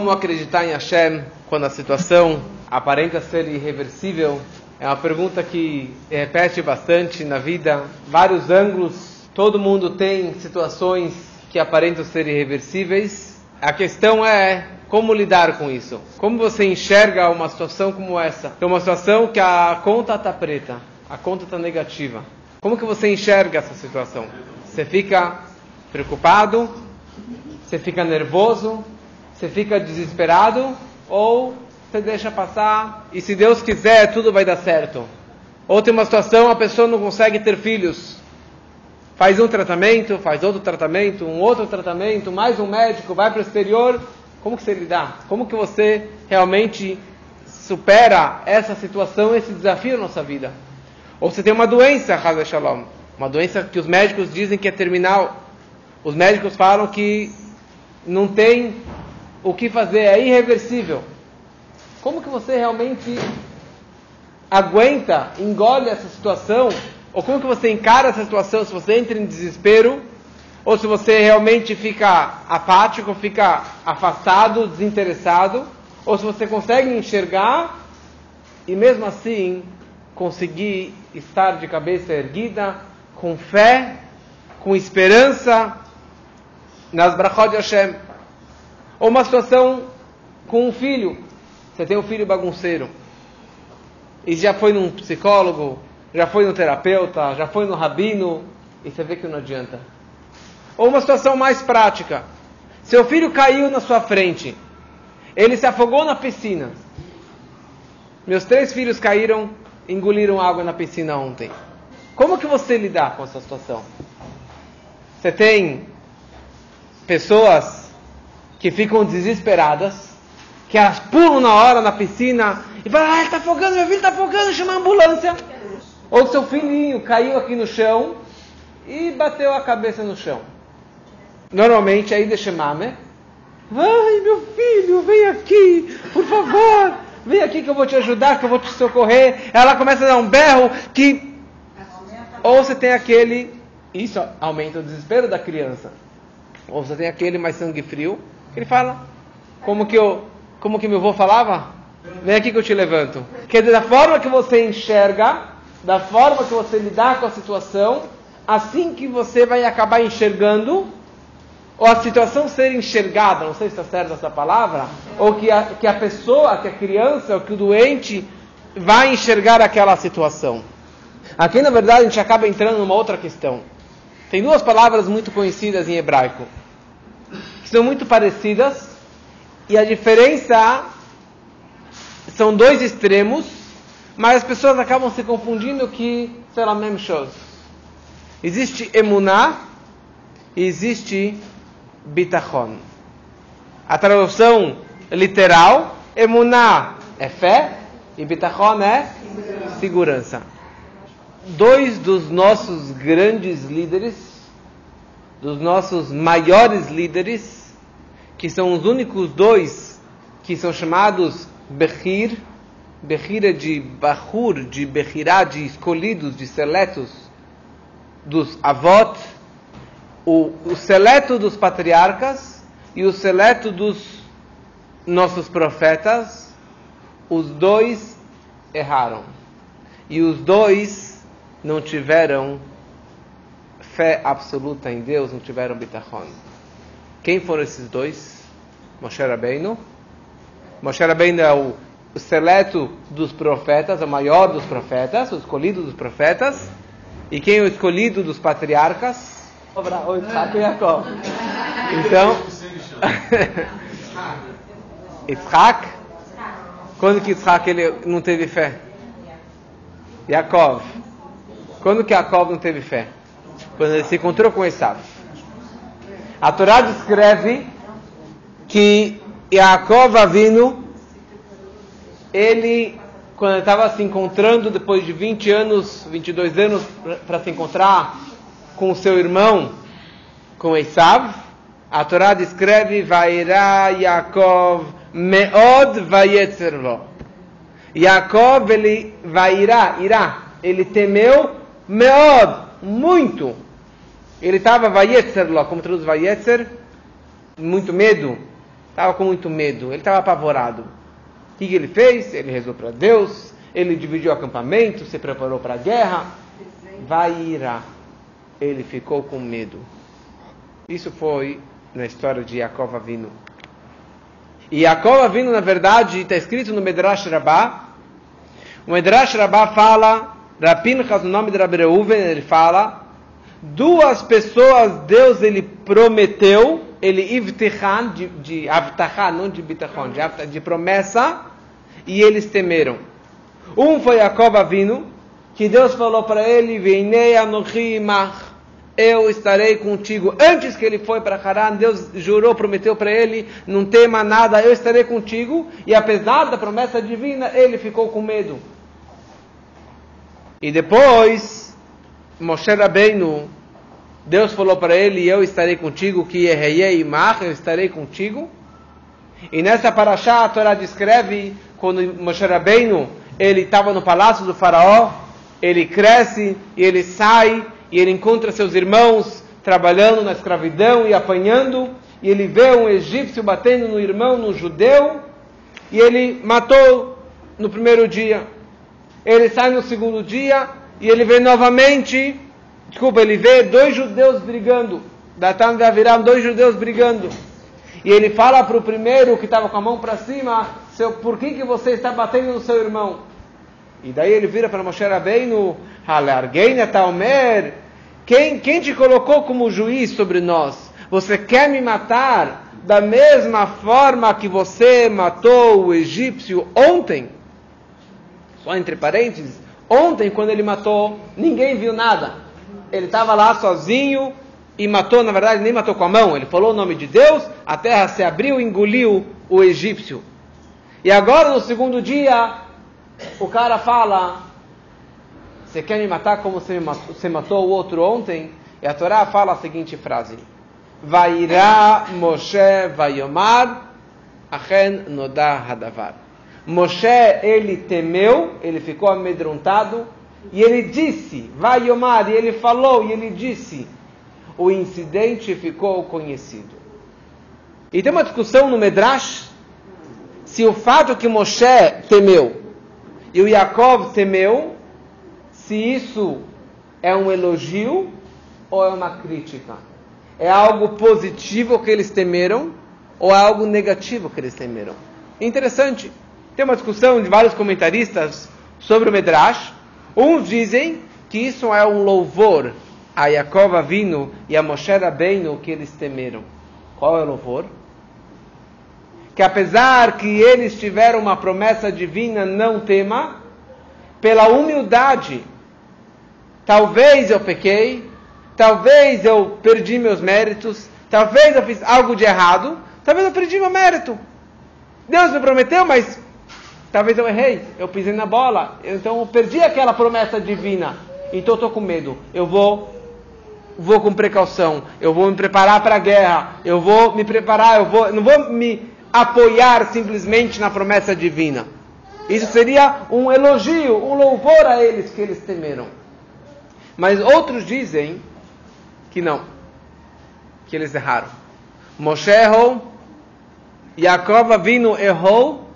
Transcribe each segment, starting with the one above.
Como acreditar em Hashem quando a situação aparenta ser irreversível? É uma pergunta que repete bastante na vida, vários ângulos. Todo mundo tem situações que aparentam ser irreversíveis. A questão é como lidar com isso? Como você enxerga uma situação como essa? É uma situação que a conta está preta, a conta está negativa. Como que você enxerga essa situação? Você fica preocupado? Você fica nervoso? Você fica desesperado? Ou você deixa passar e se Deus quiser tudo vai dar certo? Ou tem uma situação a pessoa não consegue ter filhos? Faz um tratamento, faz outro tratamento, um outro tratamento, mais um médico, vai para o exterior. Como que você lidar? Como que você realmente supera essa situação, esse desafio na nossa vida? Ou você tem uma doença, Hazar Shalom, uma doença que os médicos dizem que é terminal. Os médicos falam que não tem o que fazer, é irreversível. Como que você realmente aguenta, engole essa situação? Ou como que você encara essa situação se você entra em desespero? Ou se você realmente fica apático, fica afastado, desinteressado? Ou se você consegue enxergar e mesmo assim conseguir estar de cabeça erguida, com fé, com esperança nas brachot de Hashem. Ou uma situação com um filho. Você tem um filho bagunceiro. E já foi num psicólogo, já foi no terapeuta, já foi no rabino, e você vê que não adianta. Ou uma situação mais prática. Seu filho caiu na sua frente. Ele se afogou na piscina. Meus três filhos caíram engoliram água na piscina ontem. Como que você lidar com essa situação? Você tem pessoas que ficam desesperadas, que elas pulam na hora na piscina e falam, ah, está afogando, meu filho está afogando, chama a ambulância. Ou seu filhinho caiu aqui no chão e bateu a cabeça no chão. Normalmente aí deixa mame. Ai, meu filho, vem aqui, por favor vem aqui que eu vou te ajudar, que eu vou te socorrer. Ela começa a dar um berro que. Ou você tem aquele. Isso aumenta o desespero da criança. Ou você tem aquele mais sangue frio, ele fala. Como que eu. Como que meu avô falava? Vem aqui que eu te levanto. Quer dizer, da forma que você enxerga, da forma que você lidar com a situação, assim que você vai acabar enxergando ou a situação ser enxergada, não sei se está certa essa palavra, ou que a, que a pessoa, que a criança, ou que o doente vai enxergar aquela situação. Aqui, na verdade, a gente acaba entrando numa outra questão. Tem duas palavras muito conhecidas em hebraico, que são muito parecidas, e a diferença são dois extremos, mas as pessoas acabam se confundindo que são a mesma coisa. Existe emuná e existe bitachon. A tradução literal, emuná é fé e bitachon é segurança. Dois dos nossos grandes líderes, dos nossos maiores líderes, que são os únicos dois que são chamados Bechir, Bechir é de Bahur, de Bechirá, de escolhidos, de seletos, dos Avot, o, o seleto dos patriarcas e o seleto dos nossos profetas, os dois erraram. E os dois não tiveram fé absoluta em Deus, não tiveram bitachon. Quem foram esses dois? Moshe Rabbeinu. Moshe Rabbeinu é o, o seleto dos profetas, o maior dos profetas, o escolhido dos profetas. E quem é o escolhido dos patriarcas? e. Então, Isaac, quando que Isaac ele não teve fé? Jacob. Quando que Jacob não teve fé? Quando ele se encontrou com Esav. A Torá descreve que Jacob Avino, ele, quando estava se encontrando depois de 20 anos, 22 anos para se encontrar com seu irmão, com Esav, a Torá descreve Vairá Yaakov Meod Vayetzerlo. Yaakov ele vairá, irá, ele temeu Meod, muito. Ele estava Vayetzerlo, como traduz Vayetzer, muito medo. Estava com muito medo, ele estava apavorado. O que ele fez? Ele rezou para Deus, ele dividiu o acampamento, se preparou para a guerra. Vai irá. Ele ficou com medo. Isso foi na história de Yaakov Avinu. E Yaakov Avinu, na verdade, está escrito no Medrash Rabbah. O Medrash Rabbah fala, Rapinchas, o nome de Rabbi Reuven, ele fala, duas pessoas Deus ele prometeu, ele ivtichan, de, de avtachá, não de bitachon, de, de promessa, e eles temeram. Um foi Yaakov Avinu, que Deus falou para ele, Veinei anochi eu estarei contigo. Antes que ele foi para Haran, Deus jurou, prometeu para ele, não tema nada, eu estarei contigo. E apesar da promessa divina, ele ficou com medo. E depois, Moshe Rabbeinu, Deus falou para ele, eu estarei contigo, que Eheyei Imach, eu estarei contigo. E nessa paraxá, a Torá descreve, quando Moshe Rabbeinu, ele estava no palácio do faraó, ele cresce e ele sai e ele encontra seus irmãos trabalhando na escravidão e apanhando, e ele vê um egípcio batendo no irmão, no judeu, e ele matou no primeiro dia. Ele sai no segundo dia e ele vê novamente, desculpa, ele vê dois judeus brigando. Datan de Aviram, dois judeus brigando. E ele fala para o primeiro que estava com a mão para cima, seu, por que, que você está batendo no seu irmão? E daí ele vira para Moshe Rabbeinu, Halargeina Talmer, quem, quem te colocou como juiz sobre nós? Você quer me matar da mesma forma que você matou o egípcio ontem? Só entre parênteses, ontem quando ele matou, ninguém viu nada. Ele estava lá sozinho e matou, na verdade, nem matou com a mão, ele falou o nome de Deus, a terra se abriu e engoliu o egípcio. E agora, no segundo dia, o cara fala: Você quer me matar como você, matou, você matou o outro ontem? E a Torá fala a seguinte frase: Vairá Moshe Vayomar Achen Nodá Hadavar. Moshe, ele temeu, ele ficou amedrontado, e ele disse, Vayomar, e ele falou, e ele disse, o incidente ficou conhecido. E tem uma discussão no Medrash, se o fato que Moshe temeu e o Yaakov temeu, se isso é um elogio ou é uma crítica. É algo positivo que eles temeram ou é algo negativo que eles temeram. Interessante. Tem uma discussão de vários comentaristas sobre o Medrash. Uns dizem que isso é um louvor a Yaakov Avinu e a Moshe Rabbeinu que eles temeram. Qual é o louvor? que apesar que eles tiveram uma promessa divina, não tema, pela humildade, talvez eu pequei, talvez eu perdi meus méritos, talvez eu fiz algo de errado, talvez eu perdi meu mérito. Deus me prometeu, mas talvez eu errei, eu pisei na bola, então eu perdi aquela promessa divina. Então eu estou com medo. Eu vou vou com precaução, eu vou me preparar para a guerra, eu vou me preparar, eu vou, não vou me apoiar simplesmente na promessa divina. Isso seria um elogio, um louvor a eles que eles temeram. Mas outros dizem que não, que eles erraram. Moshe errou, Yaakov Avinu errou,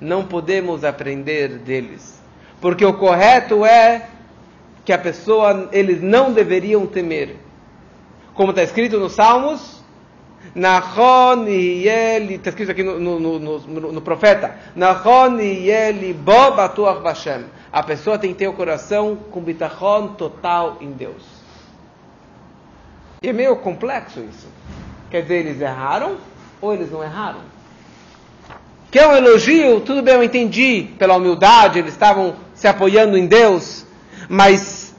Não podemos aprender deles. Porque o correto é que a pessoa, eles não deveriam temer. Como está escrito nos Salmos, Nachon Yeli, está escrito aqui no, no, no, no, profeta, Nachon Yeli Bo Batuach Vashem. A pessoa tem que ter o coração com bitachon total em Deus. E é meio complexo isso. Quer dizer, eles erraram ou eles não erraram? Que é um elogio, tudo bem, eu entendi, pela humildade, eles estavam se apoiando em Deus, mas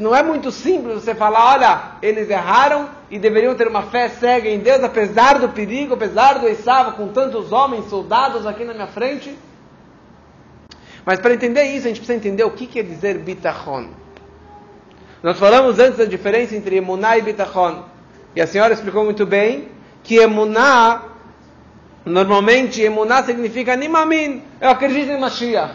não é muito simples você falar, olha, eles erraram e deveriam ter uma fé cega em Deus, apesar do perigo, apesar do Esav, com tantos homens, soldados aqui na minha frente. Mas para entender isso, a gente precisa entender o que quer dizer bitachon. Nós falamos antes da diferença entre emuná e bitachon. E a senhora explicou muito bem que emuná, normalmente emuná significa nimamin. Eu acredito em Mashiach.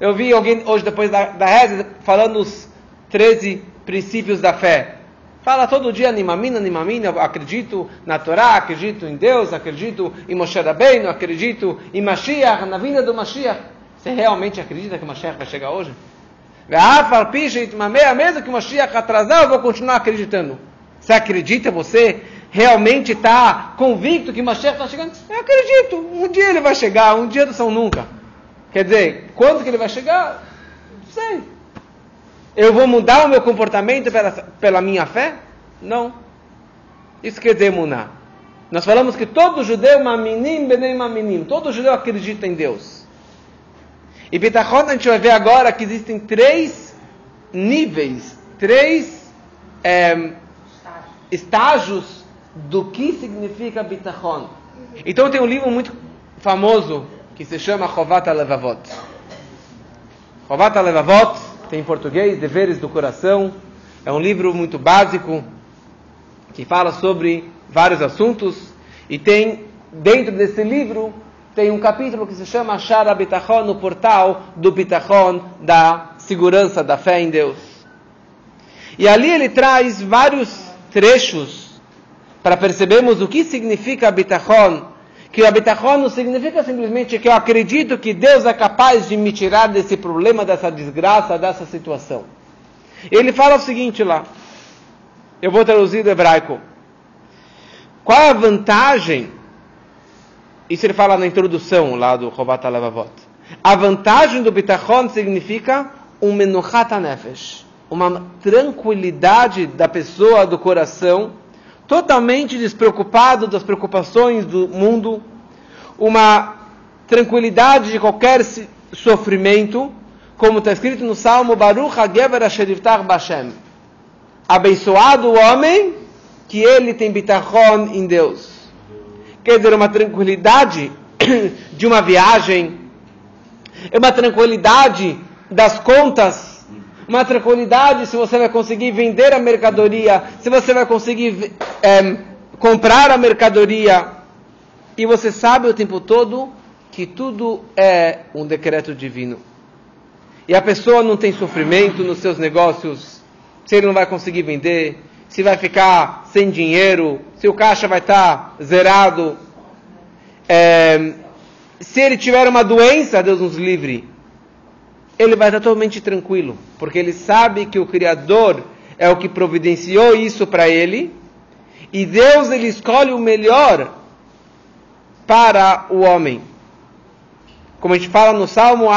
Eu vi alguém hoje, depois da, da reza, falando os 13 princípios da fé. Fala todo dia Nimamina, Nimamina, acredito na Torá, acredito em Deus, acredito em Moshe Rabbeinu, acredito em Mashiach, na vinda do Mashiach. Você realmente acredita que Mashiach vai chegar hoje? Mesmo que o Mashiach atrasar, eu vou continuar acreditando. Você acredita, você realmente está convicto que Mashiach está chegando? Eu acredito. Um dia ele vai chegar, um dia não são nunca. Quer dizer, quando que ele vai chegar? Não sei. Eu vou mudar o meu comportamento pela, pela minha fé? Não. Isso quer dizer muná. Nós falamos que todo judeu, maminim, benem maminim, todo judeu acredita em Deus. E Bitachon a gente vai ver agora que existem três níveis, três é, estágios do que significa Bitachon. Então tem um livro muito famoso que se chama Chovat Levavot. Chovat Levavot tem em português, Deveres do Coração. É um livro muito básico que fala sobre vários assuntos e tem dentro desse livro tem um capítulo que se chama Shara Bitachon, no portal do Bitachon, da segurança da fé em Deus. E ali ele traz vários trechos para percebermos o que significa Bitachon, que o Bitachon não significa simplesmente que eu acredito que Deus é capaz de me tirar desse problema, dessa desgraça, dessa situação. Ele fala o seguinte lá, eu vou traduzir do hebraico. Qual a vantagem isso ele fala na introdução lá do Chovat Levavot. A vantagem do Bitachon significa um menuchat nefesh, uma tranquilidade da pessoa, do coração, totalmente despreocupado das preocupações do mundo, uma tranquilidade de qualquer sofrimento, como está escrito no Salmo Baruch HaGever Asherivtach Bashem. Abençoado o homem que ele tem bitachon em Deus quer dizer, uma tranquilidade de uma viagem, é uma tranquilidade das contas, uma tranquilidade se você vai conseguir vender a mercadoria, se você vai conseguir é, comprar a mercadoria, e você sabe o tempo todo que tudo é um decreto divino. E a pessoa não tem sofrimento nos seus negócios, se ele não vai conseguir vender, se vai ficar sem dinheiro, se o caixa vai estar zerado. É, se ele tiver uma doença, Deus nos livre, ele vai estar totalmente tranquilo, porque ele sabe que o Criador é o que providenciou isso para ele, e Deus ele escolhe o melhor para o homem. Como a gente fala no Salmo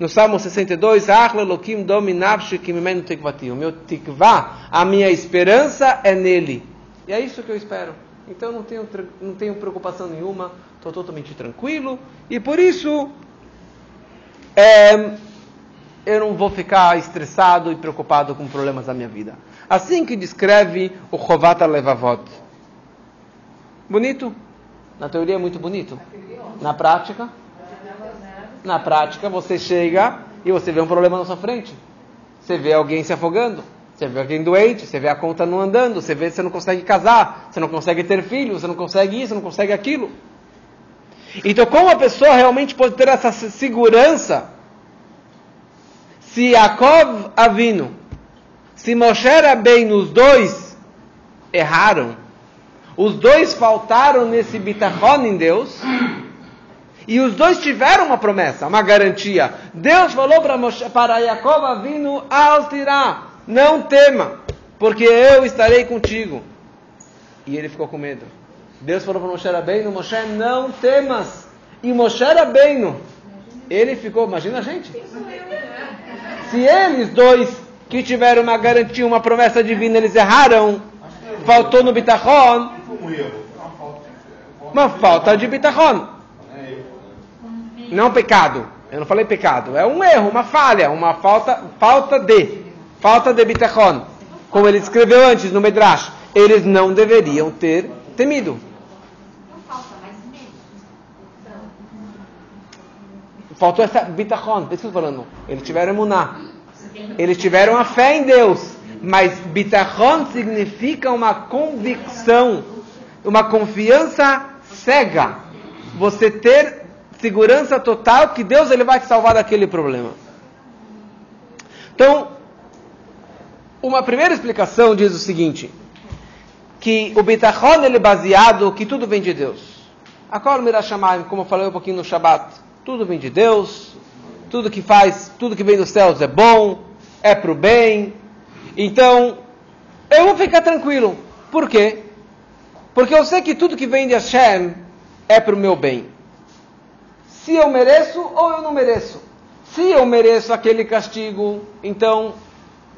no Salmo 62, Achle Elohim dominavshi kimimenu tikvati. O meu tikvá, a minha esperança é nele. E é isso que eu espero. Então não tenho, não tenho preocupação nenhuma, estou totalmente tranquilo. E por isso, é, eu não vou ficar estressado e preocupado com problemas da minha vida. Assim que descreve o Chovat Levavot. Bonito? Na teoria é muito bonito. Na prática? Na prática, você chega e você vê um problema na sua frente. Você vê alguém se afogando. Você vê alguém doente, você vê a conta não andando, você vê que você não consegue casar, você não consegue ter filho, você não consegue isso, não consegue aquilo. Então, como a pessoa realmente pode ter essa segurança? Se Yaakov Avino, se Moshe bem os dois erraram, os dois faltaram nesse bitachon em Deus, e os dois tiveram uma promessa, uma garantia. Deus falou para, Moshe, para Yaakov Avinu, Altirá, não tema, porque eu estarei contigo. E ele ficou com medo. Deus falou para Moshe Rabbeinu, Moshe, não temas. E Moshe Rabbeinu, ele ficou, imagina a gente. Se eles dois que tiveram uma garantia, uma promessa divina, eles erraram, faltou no bitachon, uma falta de bitachon. Não pecado. Eu não falei pecado. É um erro, uma falha, uma falta, falta de. Falta de bitachon. Como ele escreveu antes no Medrash. Eles não deveriam ter temido. Faltou essa bitachon. Por isso que eu estou falando. Eles tiveram emuná. Eles tiveram a fé em Deus. Mas bitachon significa uma convicção, uma confiança cega. Você ter segurança total que Deus ele vai te salvar daquele problema. Então, Uma primeira explicação diz o seguinte, que o bitachon ele é baseado que tudo vem de Deus. Akor Mirashamayim, como eu falei um pouquinho no Shabat, tudo vem de Deus, tudo que faz, tudo que vem dos céus é bom, é para o bem. Então, eu vou ficar tranquilo. Por quê? Porque eu sei que tudo que vem de Hashem é para o meu bem. Se eu mereço ou eu não mereço. Se eu mereço aquele castigo, então,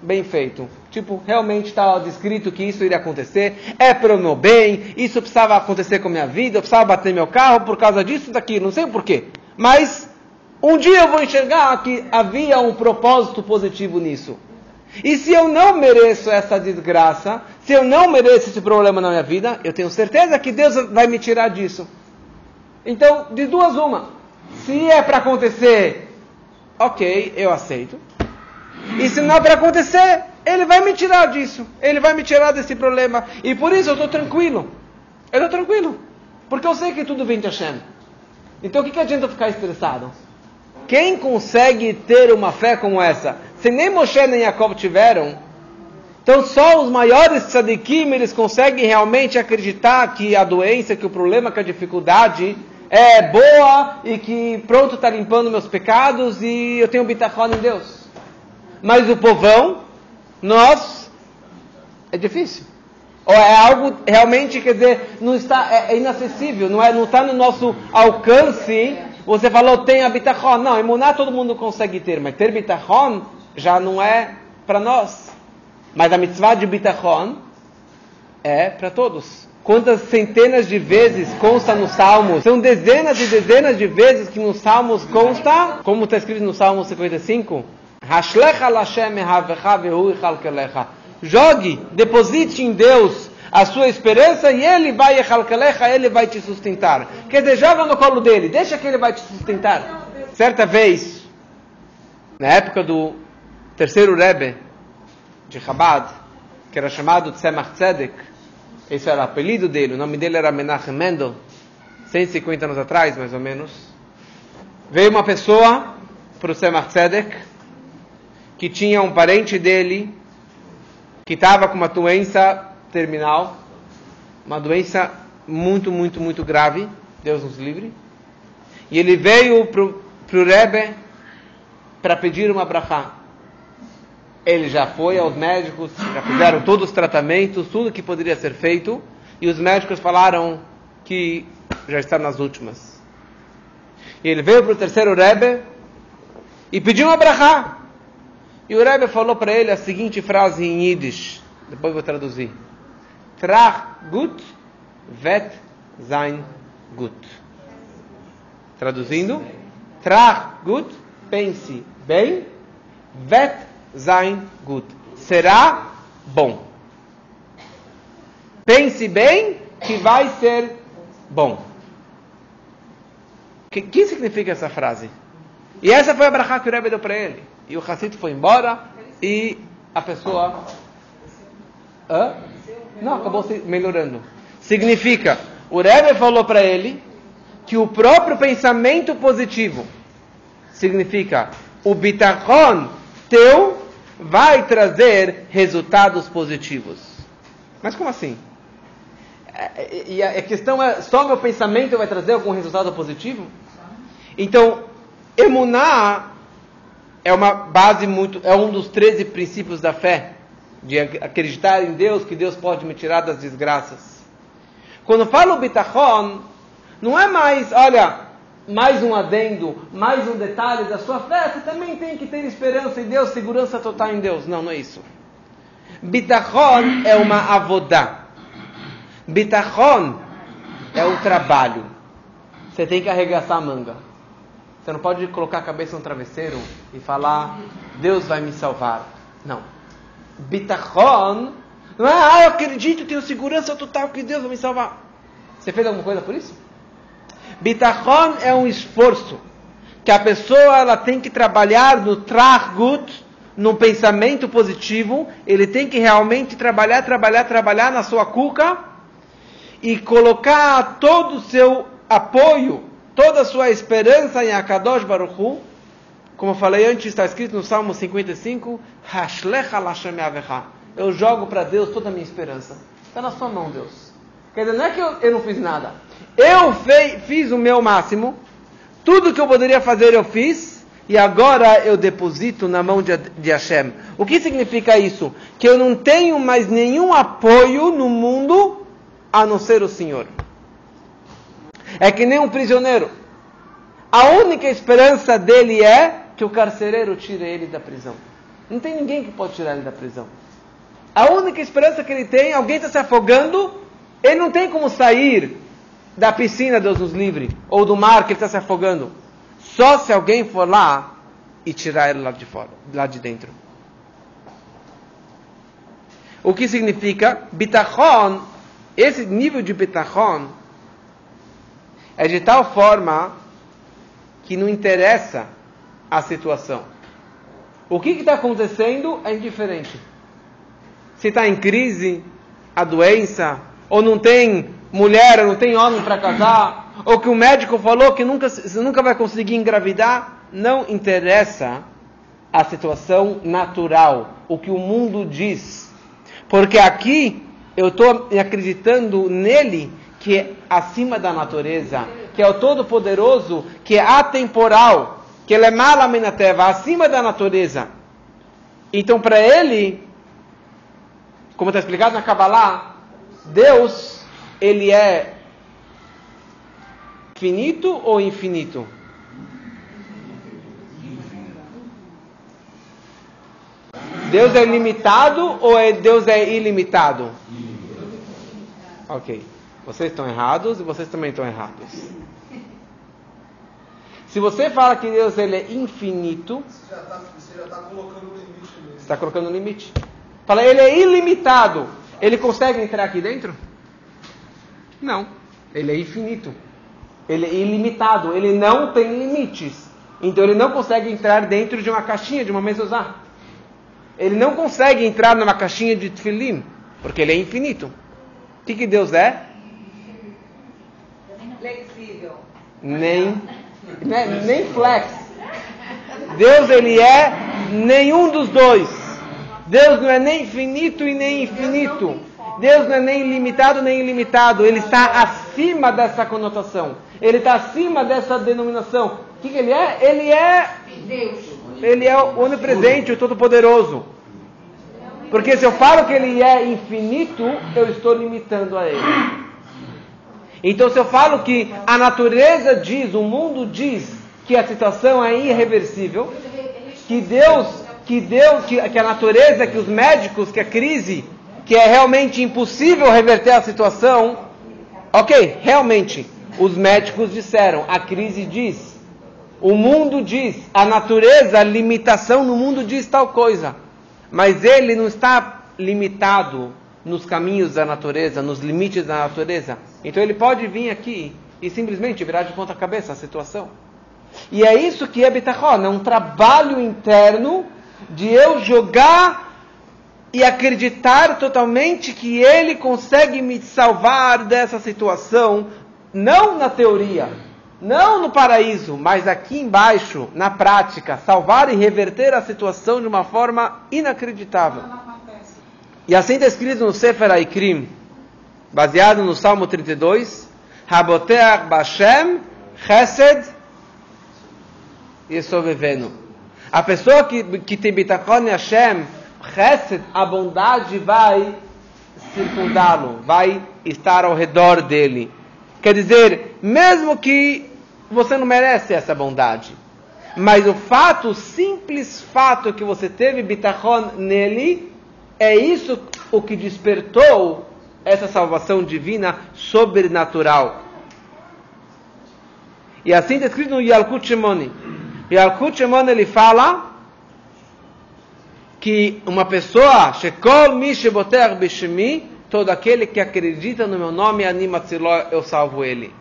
bem feito. Tipo, realmente está descrito que isso iria acontecer, é para o meu bem, isso precisava acontecer com a minha vida, eu precisava bater meu carro por causa disso, daquilo, não sei porquê. Mas, um dia eu vou enxergar que havia um propósito positivo nisso. E se eu não mereço essa desgraça, se eu não mereço esse problema na minha vida, eu tenho certeza que Deus vai me tirar disso. Então, de duas uma. Se é para acontecer, ok, eu aceito. E se não é para acontecer, ele vai me tirar disso. Ele vai me tirar desse problema. E por isso eu estou tranquilo. Eu estou tranquilo. Porque eu sei que tudo vem de Hashem. Então o que, que adianta ficar estressado? Quem consegue ter uma fé como essa? Se nem Moshe nem Jacob tiveram, então só os maiores tzadikim eles conseguem realmente acreditar que a doença, que o problema, que a dificuldade é boa e que pronto está limpando meus pecados e eu tenho bitachon em Deus. Mas o povão, nós, é difícil. Ou é algo realmente, quer dizer, não está, é, é inacessível, não é, não está no nosso alcance. Você falou tem a bitachon, não, imunar todo mundo consegue ter, mas ter bitachon já não é para nós. Mas a mitzvah de bitachon é para todos. Quantas centenas de vezes consta nos Salmos? São dezenas e dezenas de vezes que nos Salmos consta, como está escrito no Salmo 55, Jogue, deposite em Deus a sua esperança e ele vai ele vai te sustentar. Quer dizer, joga no colo dele, deixa que ele vai te sustentar. Certa vez, na época do terceiro Rebbe de Chabad, que era chamado Tzemach Tzedek, esse era o apelido dele, o nome dele era Menachem Mendel, 150 anos atrás, mais ou menos. Veio uma pessoa para o Tzemach Tzedek, que tinha um parente dele que estava com uma doença terminal, uma doença muito, muito, muito grave, Deus nos livre. E ele veio para o Rebbe para pedir uma brachá. Ele já foi aos médicos, já fizeram todos os tratamentos, tudo que poderia ser feito, e os médicos falaram que já está nas últimas. E ele veio para o terceiro Rebbe e pediu uma brachá. E o Rebbe falou para ele a seguinte frase em Yiddish, depois vou traduzir. Trach gut, vet sein gut. Traduzindo, trach gut, pense bem, vet sein gut. Será bom. Pense bem que vai ser bom. O que, que significa essa frase? E essa foi a brachá que o Rebbe deu para ele e o Hassid foi embora e a pessoa. Hã? Não, acabou se melhorando. Significa, o Rebbe falou para ele que o próprio pensamento positivo significa o bitachon teu vai trazer resultados positivos. Mas como assim? É, e a questão é, só meu pensamento vai trazer algum resultado positivo? Então, emunar é uma base muito, é um dos 13 princípios da fé, de acreditar em Deus, que Deus pode me tirar das desgraças. Quando falo bitachon, não é mais, olha, mais um adendo, mais um detalhe da sua fé, você também tem que ter esperança em Deus, segurança total em Deus. Não, não é isso. Bitachon é uma avodá. Bitachon é o trabalho. Você tem que arregaçar a manga. Você não pode colocar a cabeça no travesseiro e falar, Deus vai me salvar. Não. Bitachon não é, ah, eu acredito, tenho segurança total que Deus vai me salvar. Você fez alguma coisa por isso? Bitachon é um esforço que a pessoa ela tem que trabalhar no trachgut, no pensamento positivo, ele tem que realmente trabalhar, trabalhar, trabalhar na sua cuca e colocar todo o seu apoio toda a sua esperança em Akadosh Baruch Hu, Como eu falei antes, está escrito no Salmo 55, Eu jogo para Deus toda a minha esperança. Está na sua mão, Deus. Quer dizer, não é que eu, eu não fiz nada. Eu fei, fiz o meu máximo. Tudo que eu poderia fazer eu fiz. E agora eu deposito na mão de, de Hashem. O que significa isso? Que eu não tenho mais nenhum apoio no mundo a não ser o Senhor. É que nem um prisioneiro. A única esperança dele é que o carcereiro tire ele da prisão. Não tem ninguém que pode tirar ele da prisão. A única esperança que ele tem, alguém está se afogando, ele não tem como sair da piscina, Deus nos livre, ou do mar que ele está se afogando. Só se alguém for lá e tirar ele lá de fora, lá de dentro. O que significa bitachon? Esse nível de bitachon é de tal forma que não interessa a situação. O que está acontecendo é indiferente. Se está em crise, a doença, ou não tem mulher, ou não tem homem para casar, ou que o médico falou que nunca, você nunca vai conseguir engravidar, não interessa a situação natural, o que o mundo diz. Porque aqui eu estou acreditando nele que acima da natureza, que é o Todo-Poderoso, que é atemporal, que ele é malaminateva, acima da natureza. Então, para ele, como está explicado na Kabbalah, Deus, ele é finito ou infinito? Deus é limitado ou é Deus é ilimitado? Ok. Vocês estão errados e vocês também estão errados. Se você fala que Deus ele é infinito, você já está tá colocando limite. Mesmo. Você está colocando limite. Fala, ele é ilimitado. Ele consegue entrar aqui dentro? Não. Ele é infinito. Ele é ilimitado. Ele não tem limites. Então ele não consegue entrar dentro de uma caixinha, de uma mezuzá. Ele não consegue entrar numa caixinha de tefilim, porque ele é infinito. O que, que Deus é? Nem, né, nem flex. Deus ele é nenhum dos dois. Deus não é nem finito e nem infinito. Deus não é nem limitado nem ilimitado. Ele está acima dessa conotação. Ele está acima dessa denominação. O que, que ele é? Ele é Deus. Ele é o onipresente, o todo-poderoso. Porque se eu falo que ele é infinito, eu estou limitando a ele. Então, se eu falo que a natureza diz, o mundo diz que a situação é irreversível, que Deus, que Deus, que, que a natureza, que os médicos, que a crise, que é realmente impossível reverter a situação, ok, realmente, os médicos disseram, a crise diz, o mundo diz, a natureza, a limitação no mundo diz tal coisa, mas ele não está limitado nos caminhos da natureza, nos limites da natureza. Então ele pode vir aqui e simplesmente virar de ponta cabeça a situação. E é isso que é bitachon, é um trabalho interno de eu jogar e acreditar totalmente que ele consegue me salvar dessa situação, não na teoria, não no paraíso, mas aqui embaixo, na prática, salvar e reverter a situação de uma forma inacreditável. E assim está escrito no Sefer Aikrim, baseado no Salmo 32, Raboteach Bashem Chesed Yesovevenu. A pessoa que, que tem bitachon em Hashem, Chesed, a bondade vai circundá-lo, vai estar ao redor dele. Quer dizer, mesmo que você não merece essa bondade, mas o fato, o simples fato que você teve bitachon nele, é isso o que despertou essa salvação divina sobrenatural. E assim está escrito no Yalkut Shemoni. Yalkut Shemoni ele fala que uma pessoa, Shekol mi sheboter bishmi, todo aquele que acredita no meu nome, anima eu salvo ele.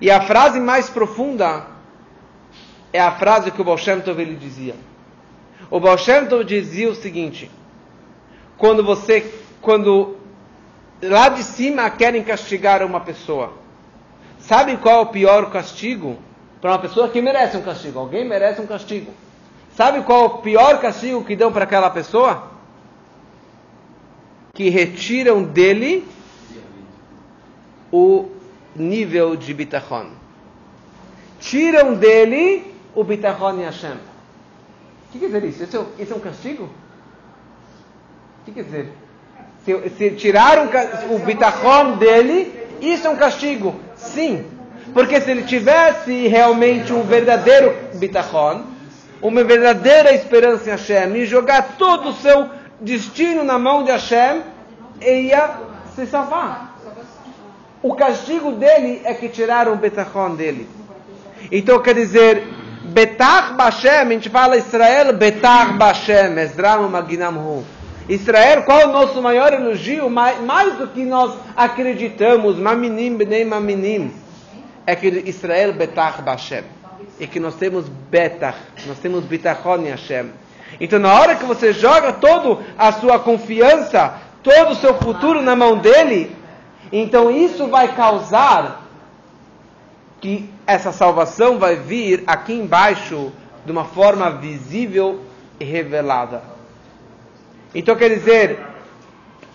E a frase mais profunda é a frase que o Baal Shem Tov ele dizia. O Baal Shem Tov dizia o seguinte: quando você, quando lá de cima querem castigar uma pessoa, sabe qual é o pior castigo? para uma pessoa que merece um castigo. Alguém merece um castigo. Sabe qual é o pior castigo que dão para aquela pessoa? Que retiram dele o nível de bitachon. Tiram dele o bitachon e Hashem. O que quer dizer isso? Isso é, isso é um castigo? Que quer dizer? Se, se tiraram o bitachon dele, isso é um castigo. Sim. Porque se ele tivesse realmente um verdadeiro bitachon, uma verdadeira esperança em Hashem, e jogar todo o seu destino na mão de Hashem, ele ia se salvar. O castigo dele é que tiraram o betachon dele. Então quer dizer, Betach Bashem, a gente fala Israel, Betach Bashem, Ezram Maginamhu. Israel, qual é o nosso maior elogio? Mais, mais do que nós acreditamos, Maminim, Benem Maminim, é que Israel Betach Bashem. E que nós temos Betach, nós temos Bitachon em Hashem. Então, na hora que você joga toda a sua confiança, todo o seu futuro na mão dele, então isso vai causar que essa salvação vai vir aqui embaixo de uma forma visível e revelada. Então quer dizer,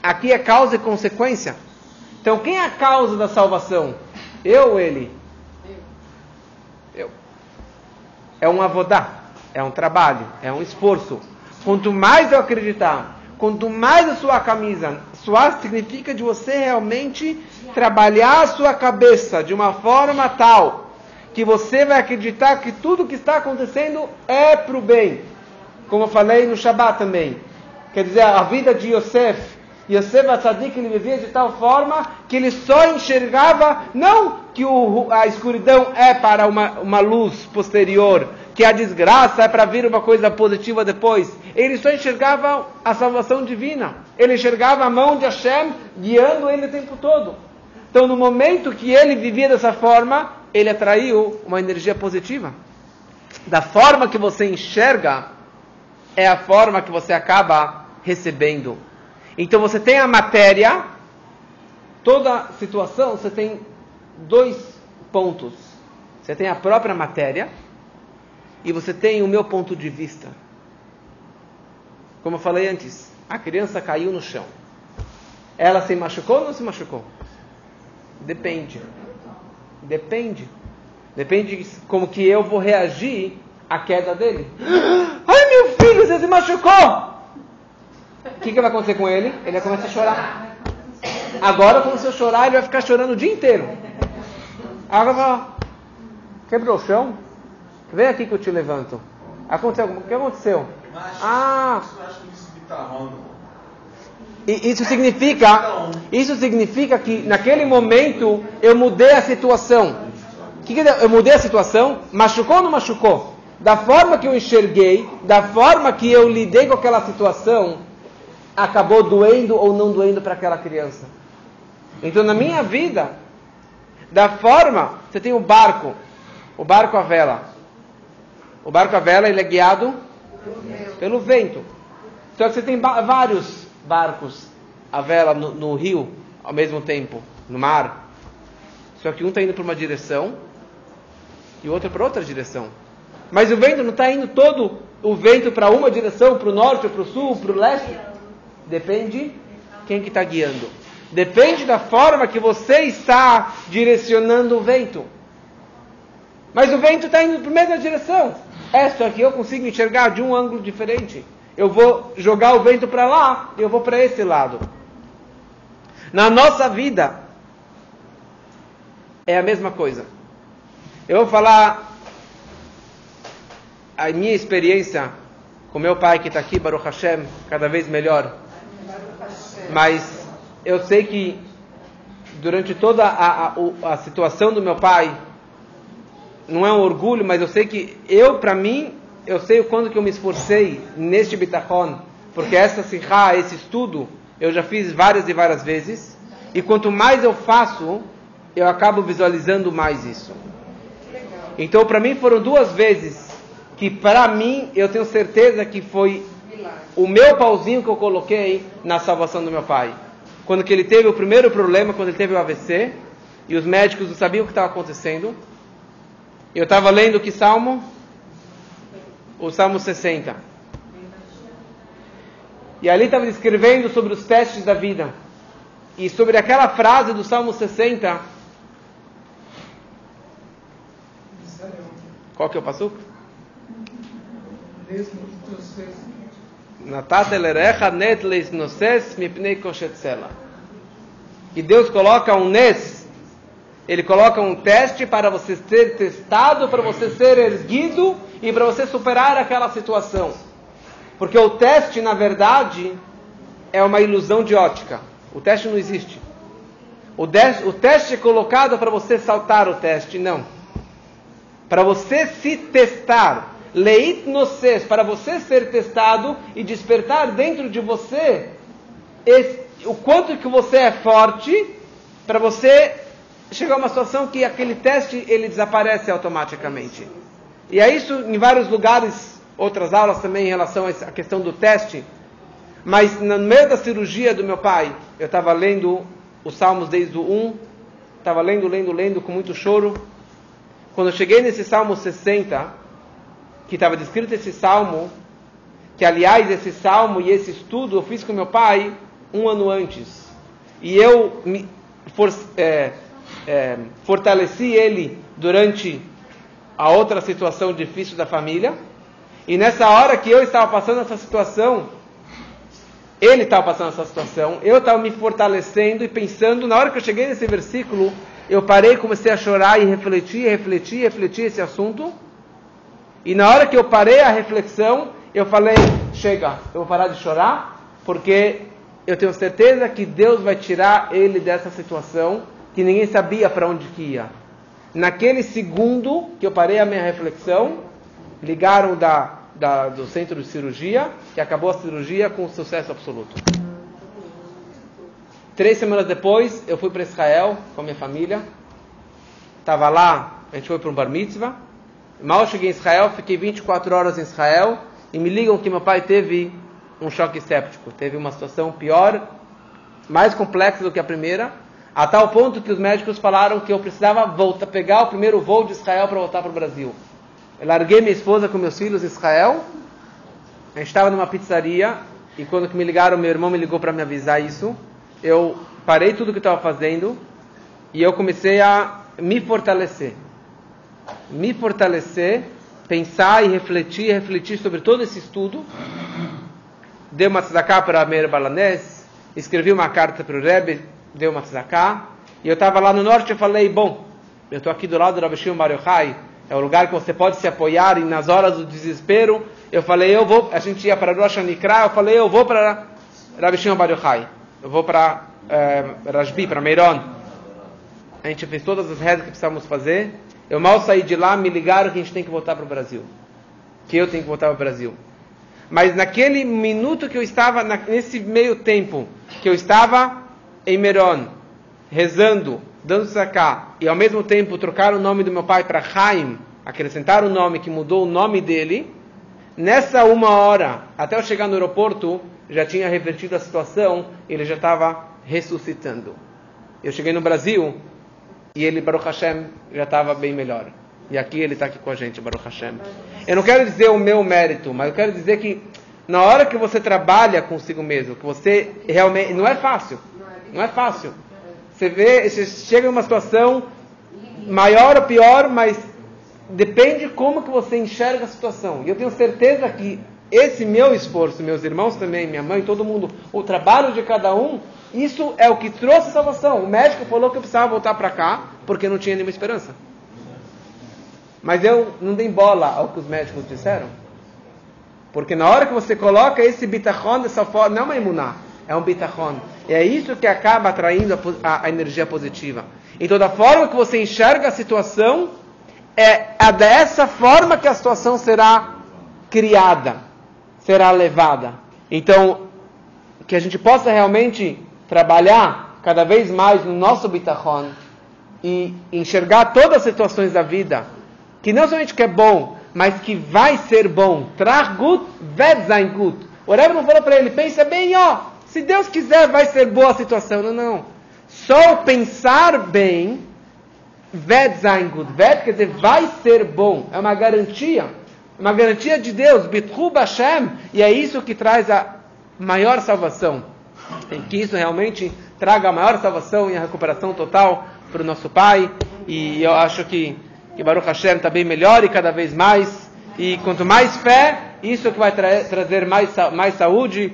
aqui é causa e consequência. Então quem é a causa da salvação? Eu ou ele? Eu. É um avodá, é um trabalho, é um esforço. Quanto mais eu acreditar, quanto mais a sua camisa suar, significa de você realmente trabalhar a sua cabeça de uma forma tal que você vai acreditar que tudo que está acontecendo é para o bem. Como eu falei no Shabat também. Quer dizer, a vida de Yosef, Yosef Atzadik, ele vivia de tal forma que ele só enxergava, não que o, a escuridão é para uma, uma luz posterior, que a desgraça é para vir uma coisa positiva depois. Ele só enxergava a salvação divina. Ele enxergava a mão de Hashem guiando ele o tempo todo. Então, no momento que ele vivia dessa forma, ele atraiu uma energia positiva. Da forma que você enxerga, é a forma que você acaba recebendo. Então você tem a matéria, toda situação, você tem dois pontos. Você tem a própria matéria e você tem o meu ponto de vista. Como eu falei antes, a criança caiu no chão. Ela se machucou ou não se machucou? Depende. Depende. Depende de como que eu vou reagir à queda dele. Ai meu filho, você se machucou! O que, que vai acontecer com ele? Ele vai começar a chorar. Agora, quando você chorar, ele vai ficar chorando o dia inteiro. Agora quebrou o chão? Vem aqui que eu te levanto. Aconteceu O que aconteceu? Ah. E isso significa, isso significa que naquele momento eu mudei a situação. Que que eu mudei a situação? Machucou ou não machucou? Da forma que eu enxerguei, da forma que eu lidei com aquela situação, acabou doendo ou não doendo para aquela criança. Então, na minha vida, da forma, você tem o barco, o barco à vela. O barco à vela ele é guiado pelo vento. Só que você tem vários barcos à vela no, no rio ao mesmo tempo, no mar. Só que um está indo para uma direção e o outro para outra direção. Mas o vento não está indo todo o vento para uma direção, para o norte, para o sul, para o leste. Depende quem que está guiando. Depende da forma que você está direcionando o vento. Mas o vento está indo para a mesma direção. Esta aqui eu consigo enxergar de um ângulo diferente. Eu vou jogar o vento para lá, eu vou para esse lado. Na nossa vida é a mesma coisa. Eu vou falar a minha experiência com meu pai que está aqui, Baruch Hashem, cada vez melhor. Mas eu sei que durante toda a, a, a situação do meu pai, não é um orgulho, mas eu sei que eu, para mim, eu sei o quanto que eu me esforcei neste bitachon, porque essa sirra, esse estudo, eu já fiz várias e várias vezes, e quanto mais eu faço, eu acabo visualizando mais isso. Então, para mim, foram duas vezes que, para mim, eu tenho certeza que foi o meu pauzinho que eu coloquei na salvação do meu pai. Quando que ele teve o primeiro problema, quando ele teve o AVC, e os médicos não sabiam o que estava acontecendo, Eu estava lendo que salmo? O salmo 60. E ali estava descrevendo sobre os testes da vida. E sobre aquela frase do salmo 60. Qual que é o passuco? E Deus coloca um nes, Ele coloca um teste para você ser testado, para você ser erguido e para você superar aquela situação. Porque o teste, na verdade, é uma ilusão de ótica. O teste não existe. O, de, o teste é colocado para você saltar o teste, não. Para você se testar. Leit nocês, para você ser testado e despertar dentro de você esse, o quanto que você é forte para você chegar a uma situação que aquele teste ele desaparece automaticamente. E é isso em vários lugares, outras aulas também em relação à questão do teste. Mas no meio da cirurgia do meu pai, eu estava lendo os salmos desde o 1, estava lendo, lendo, lendo com muito choro. Quando eu cheguei nesse salmo 60, que estava descrito esse salmo, que aliás esse salmo e esse estudo eu fiz com meu pai um ano antes. E eu me for, é, é, fortaleci ele durante a outra situação difícil da família. E nessa hora que eu estava passando essa situação, ele estava passando essa situação, eu estava me fortalecendo e pensando, na hora que eu cheguei nesse versículo, eu parei comecei a chorar e refletir, refletir, refletir esse assunto. E na hora que eu parei a reflexão, eu falei: chega, eu vou parar de chorar, porque eu tenho certeza que Deus vai tirar ele dessa situação que ninguém sabia para onde que ia. Naquele segundo que eu parei a minha reflexão, ligaram da, da, do centro de cirurgia, que acabou a cirurgia com sucesso absoluto. Três semanas depois, eu fui para Israel com a minha família. Estava lá, a gente foi para um bar mitzvah. Mal cheguei em Israel, fiquei 24 horas em Israel e me ligam que meu pai teve um choque séptico, teve uma situação pior, mais complexa do que a primeira, a tal ponto que os médicos falaram que eu precisava voltar, pegar o primeiro voo de Israel para voltar para o Brasil. Eu larguei minha esposa com meus filhos em Israel, a gente estava numa pizzaria e quando me ligaram, meu irmão me ligou para me avisar isso, eu parei tudo que estava fazendo e eu comecei a me fortalecer me fortalecer, pensar e refletir, refletir sobre todo esse estudo. Dei uma tzedakah para Meir Balanés, escrevi uma carta para o Rebbe, dei uma tzedakah, e eu estava lá no norte e falei, bom, eu estou aqui do lado do Rabi Shimon Bar Yochai, é o lugar que você pode se apoiar e nas horas do desespero, eu falei, eu vou, a gente ia para Rosh Nikra, eu falei, eu vou para Rabi Shimon Bar Yochai, eu vou para é, Rashbi, para Meiron. A gente fez todas as rezas que precisamos fazer, eu mal saí de lá, me ligaram que a gente tem que voltar para o Brasil. Que eu tenho que voltar para o Brasil. Mas naquele minuto que eu estava, nesse meio tempo, que eu estava em Meron, rezando, dando sacá, e ao mesmo tempo trocar o nome do meu pai para Haim, acrescentar o nome que mudou o nome dele, nessa uma hora, até eu chegar no aeroporto, já tinha revertido a situação, ele já estava ressuscitando. Eu cheguei no Brasil, e ele, Baruch Hashem, já estava bem melhor. E aqui ele está aqui com a gente, Baruch Hashem. Eu não quero dizer o meu mérito, mas eu quero dizer que na hora que você trabalha consigo mesmo, que você realmente. Não é fácil. Não é fácil. Você vê, você chega em uma situação maior ou pior, mas depende como que você enxerga a situação. E eu tenho certeza que esse meu esforço, meus irmãos também, minha mãe, todo mundo, o trabalho de cada um isso é o que trouxe salvação. O médico falou que eu precisava voltar para cá porque não tinha nenhuma esperança. Mas eu não dei bola ao que os médicos disseram. Porque na hora que você coloca esse bitachon dessa forma, não é uma imuná, é um bitachon. E é isso que acaba atraindo a, a, a, energia positiva. Então, da forma que você enxerga a situação, é, é dessa forma que a situação será criada, será levada. Então, que a gente possa realmente trabalhar cada vez mais no nosso bitachon e enxergar todas as situações da vida, que não somente que é bom, mas que vai ser bom. Trag gut, wird sein gut. O Rebbe não falou para ele, pensa bem, ó, se Deus quiser vai ser boa a situação. Não, não. Só pensar bem Ved sein gut. Ved quer dizer vai ser bom. É uma garantia. Uma garantia de Deus. Bithu Bashem. E é isso que traz a maior salvação. Tem que isso realmente traga a maior salvação e a recuperação total para o nosso Pai. E eu acho que, que Baruch Hashem está bem melhor e cada vez mais. E quanto mais fé, isso que vai tra trazer mais, mais saúde